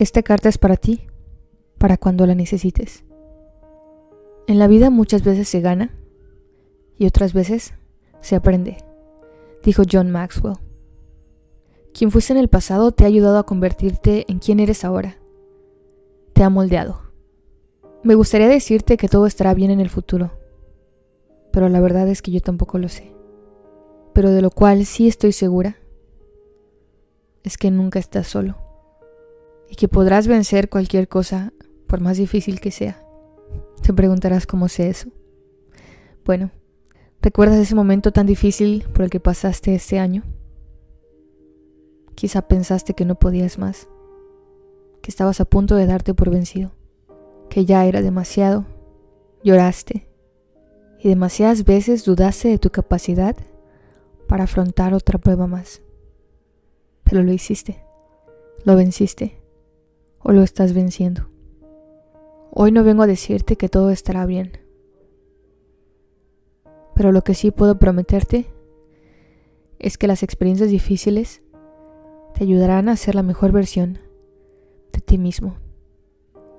Esta carta es para ti, para cuando la necesites. En la vida muchas veces se gana y otras veces se aprende, dijo John Maxwell. Quien fuiste en el pasado te ha ayudado a convertirte en quien eres ahora. Te ha moldeado. Me gustaría decirte que todo estará bien en el futuro, pero la verdad es que yo tampoco lo sé. Pero de lo cual sí estoy segura es que nunca estás solo y que podrás vencer cualquier cosa por más difícil que sea. Te preguntarás cómo sé eso. Bueno, ¿recuerdas ese momento tan difícil por el que pasaste este año? Quizá pensaste que no podías más, que estabas a punto de darte por vencido, que ya era demasiado, lloraste y demasiadas veces dudaste de tu capacidad para afrontar otra prueba más. Pero lo hiciste, lo venciste o lo estás venciendo. Hoy no vengo a decirte que todo estará bien, pero lo que sí puedo prometerte es que las experiencias difíciles te ayudarán a ser la mejor versión de ti mismo.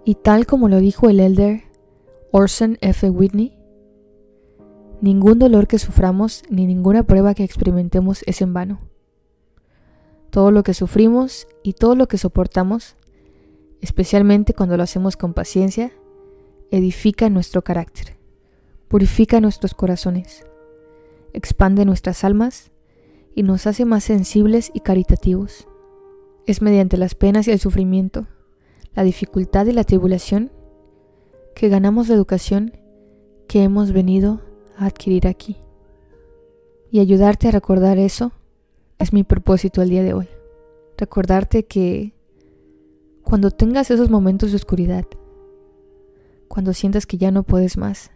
Y tal como lo dijo el elder Orson F. Whitney, ningún dolor que suframos ni ninguna prueba que experimentemos es en vano. Todo lo que sufrimos y todo lo que soportamos, especialmente cuando lo hacemos con paciencia, edifica nuestro carácter, purifica nuestros corazones, expande nuestras almas y nos hace más sensibles y caritativos. Es mediante las penas y el sufrimiento, la dificultad y la tribulación, que ganamos la educación que hemos venido a adquirir aquí. Y ayudarte a recordar eso es mi propósito el día de hoy. Recordarte que cuando tengas esos momentos de oscuridad, cuando sientas que ya no puedes más,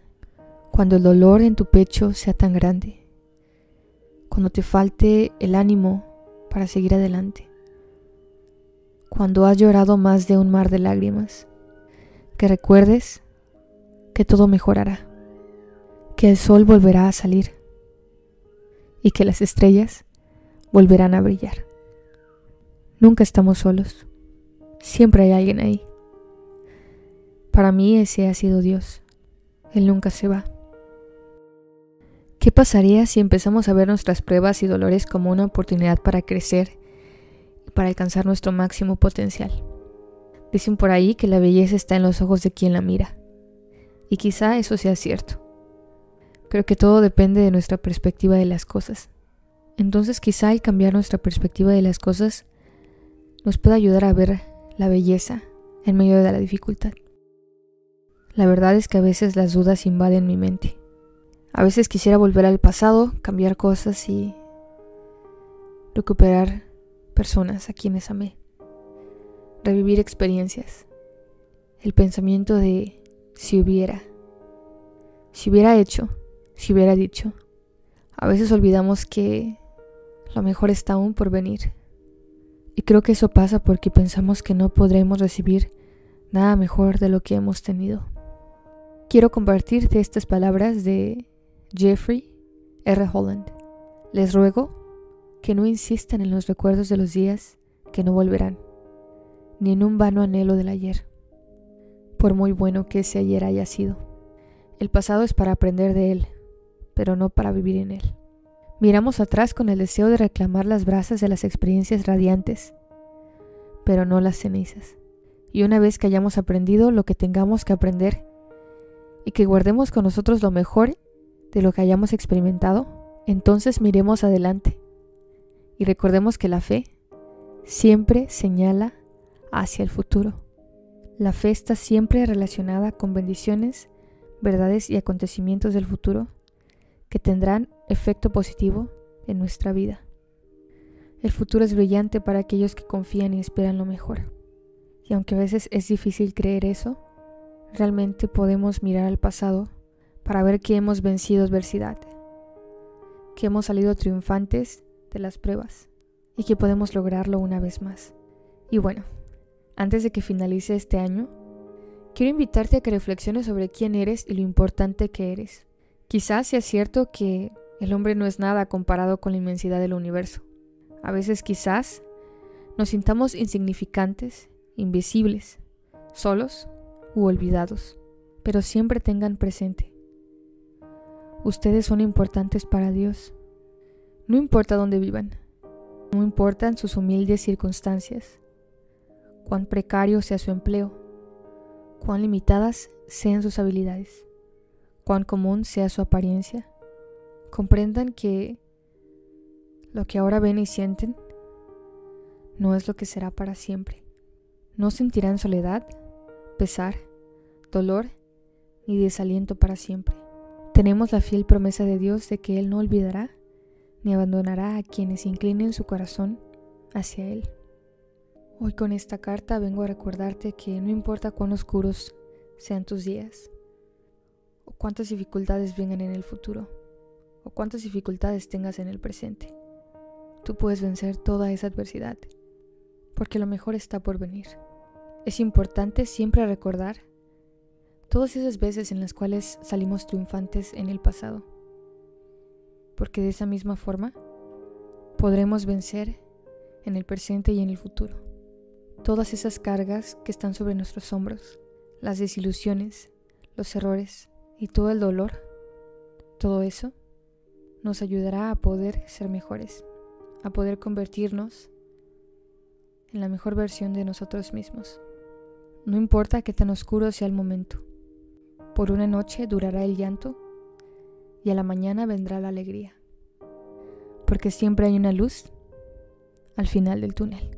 cuando el dolor en tu pecho sea tan grande, cuando te falte el ánimo para seguir adelante, cuando has llorado más de un mar de lágrimas, que recuerdes que todo mejorará, que el sol volverá a salir y que las estrellas volverán a brillar. Nunca estamos solos, siempre hay alguien ahí. Para mí ese ha sido Dios, Él nunca se va. ¿Qué pasaría si empezamos a ver nuestras pruebas y dolores como una oportunidad para crecer y para alcanzar nuestro máximo potencial? Dicen por ahí que la belleza está en los ojos de quien la mira. Y quizá eso sea cierto. Creo que todo depende de nuestra perspectiva de las cosas. Entonces quizá el cambiar nuestra perspectiva de las cosas nos pueda ayudar a ver la belleza en medio de la dificultad. La verdad es que a veces las dudas invaden mi mente a veces quisiera volver al pasado, cambiar cosas y recuperar personas a quienes amé. Revivir experiencias. El pensamiento de si hubiera. Si hubiera hecho, si hubiera dicho. A veces olvidamos que lo mejor está aún por venir. Y creo que eso pasa porque pensamos que no podremos recibir nada mejor de lo que hemos tenido. Quiero compartirte estas palabras de Jeffrey R. Holland. Les ruego que no insistan en los recuerdos de los días que no volverán, ni en un vano anhelo del ayer, por muy bueno que ese ayer haya sido. El pasado es para aprender de él, pero no para vivir en él. Miramos atrás con el deseo de reclamar las brasas de las experiencias radiantes, pero no las cenizas. Y una vez que hayamos aprendido lo que tengamos que aprender, y que guardemos con nosotros lo mejor de lo que hayamos experimentado, entonces miremos adelante y recordemos que la fe siempre señala hacia el futuro. La fe está siempre relacionada con bendiciones, verdades y acontecimientos del futuro tendrán efecto positivo en nuestra vida. El futuro es brillante para aquellos que confían y esperan lo mejor. Y aunque a veces es difícil creer eso, realmente podemos mirar al pasado para ver que hemos vencido adversidad, que hemos salido triunfantes de las pruebas y que podemos lograrlo una vez más. Y bueno, antes de que finalice este año, quiero invitarte a que reflexiones sobre quién eres y lo importante que eres. Quizás sea cierto que el hombre no es nada comparado con la inmensidad del universo. A veces quizás nos sintamos insignificantes invisibles, solos u olvidados, pero siempre tengan presente. Ustedes son importantes para Dios. No importa dónde vivan, no importan sus humildes circunstancias, cuán precario sea su empleo, cuán limitadas sean sus habilidades, cuán común sea su apariencia. Comprendan que lo que ahora ven y sienten no es lo que será para siempre. No sentirán soledad, pesar, dolor ni desaliento para siempre. Tenemos la fiel promesa de Dios de que Él no olvidará ni abandonará a quienes inclinen su corazón hacia Él. Hoy con esta carta vengo a recordarte que no importa cuán oscuros sean tus días, cuántas dificultades vengan en el futuro, o cuántas dificultades tengas en el presente, tú puedes vencer toda esa adversidad, porque lo mejor está por venir. Es importante siempre recordar todas esas veces en las cuales salimos triunfantes en el pasado, porque de esa misma forma podremos vencer en el presente y en el futuro. Todas esas cargas que están sobre nuestros hombros, las desilusiones, los errores y todo el dolor, todo eso nos ayudará a poder ser mejores, a poder convertirnos en la mejor versión de nosotros mismos. No importa qué tan oscuro sea el momento. Por una noche durará el llanto y a la mañana vendrá la alegría. Porque siempre hay una luz al final del túnel.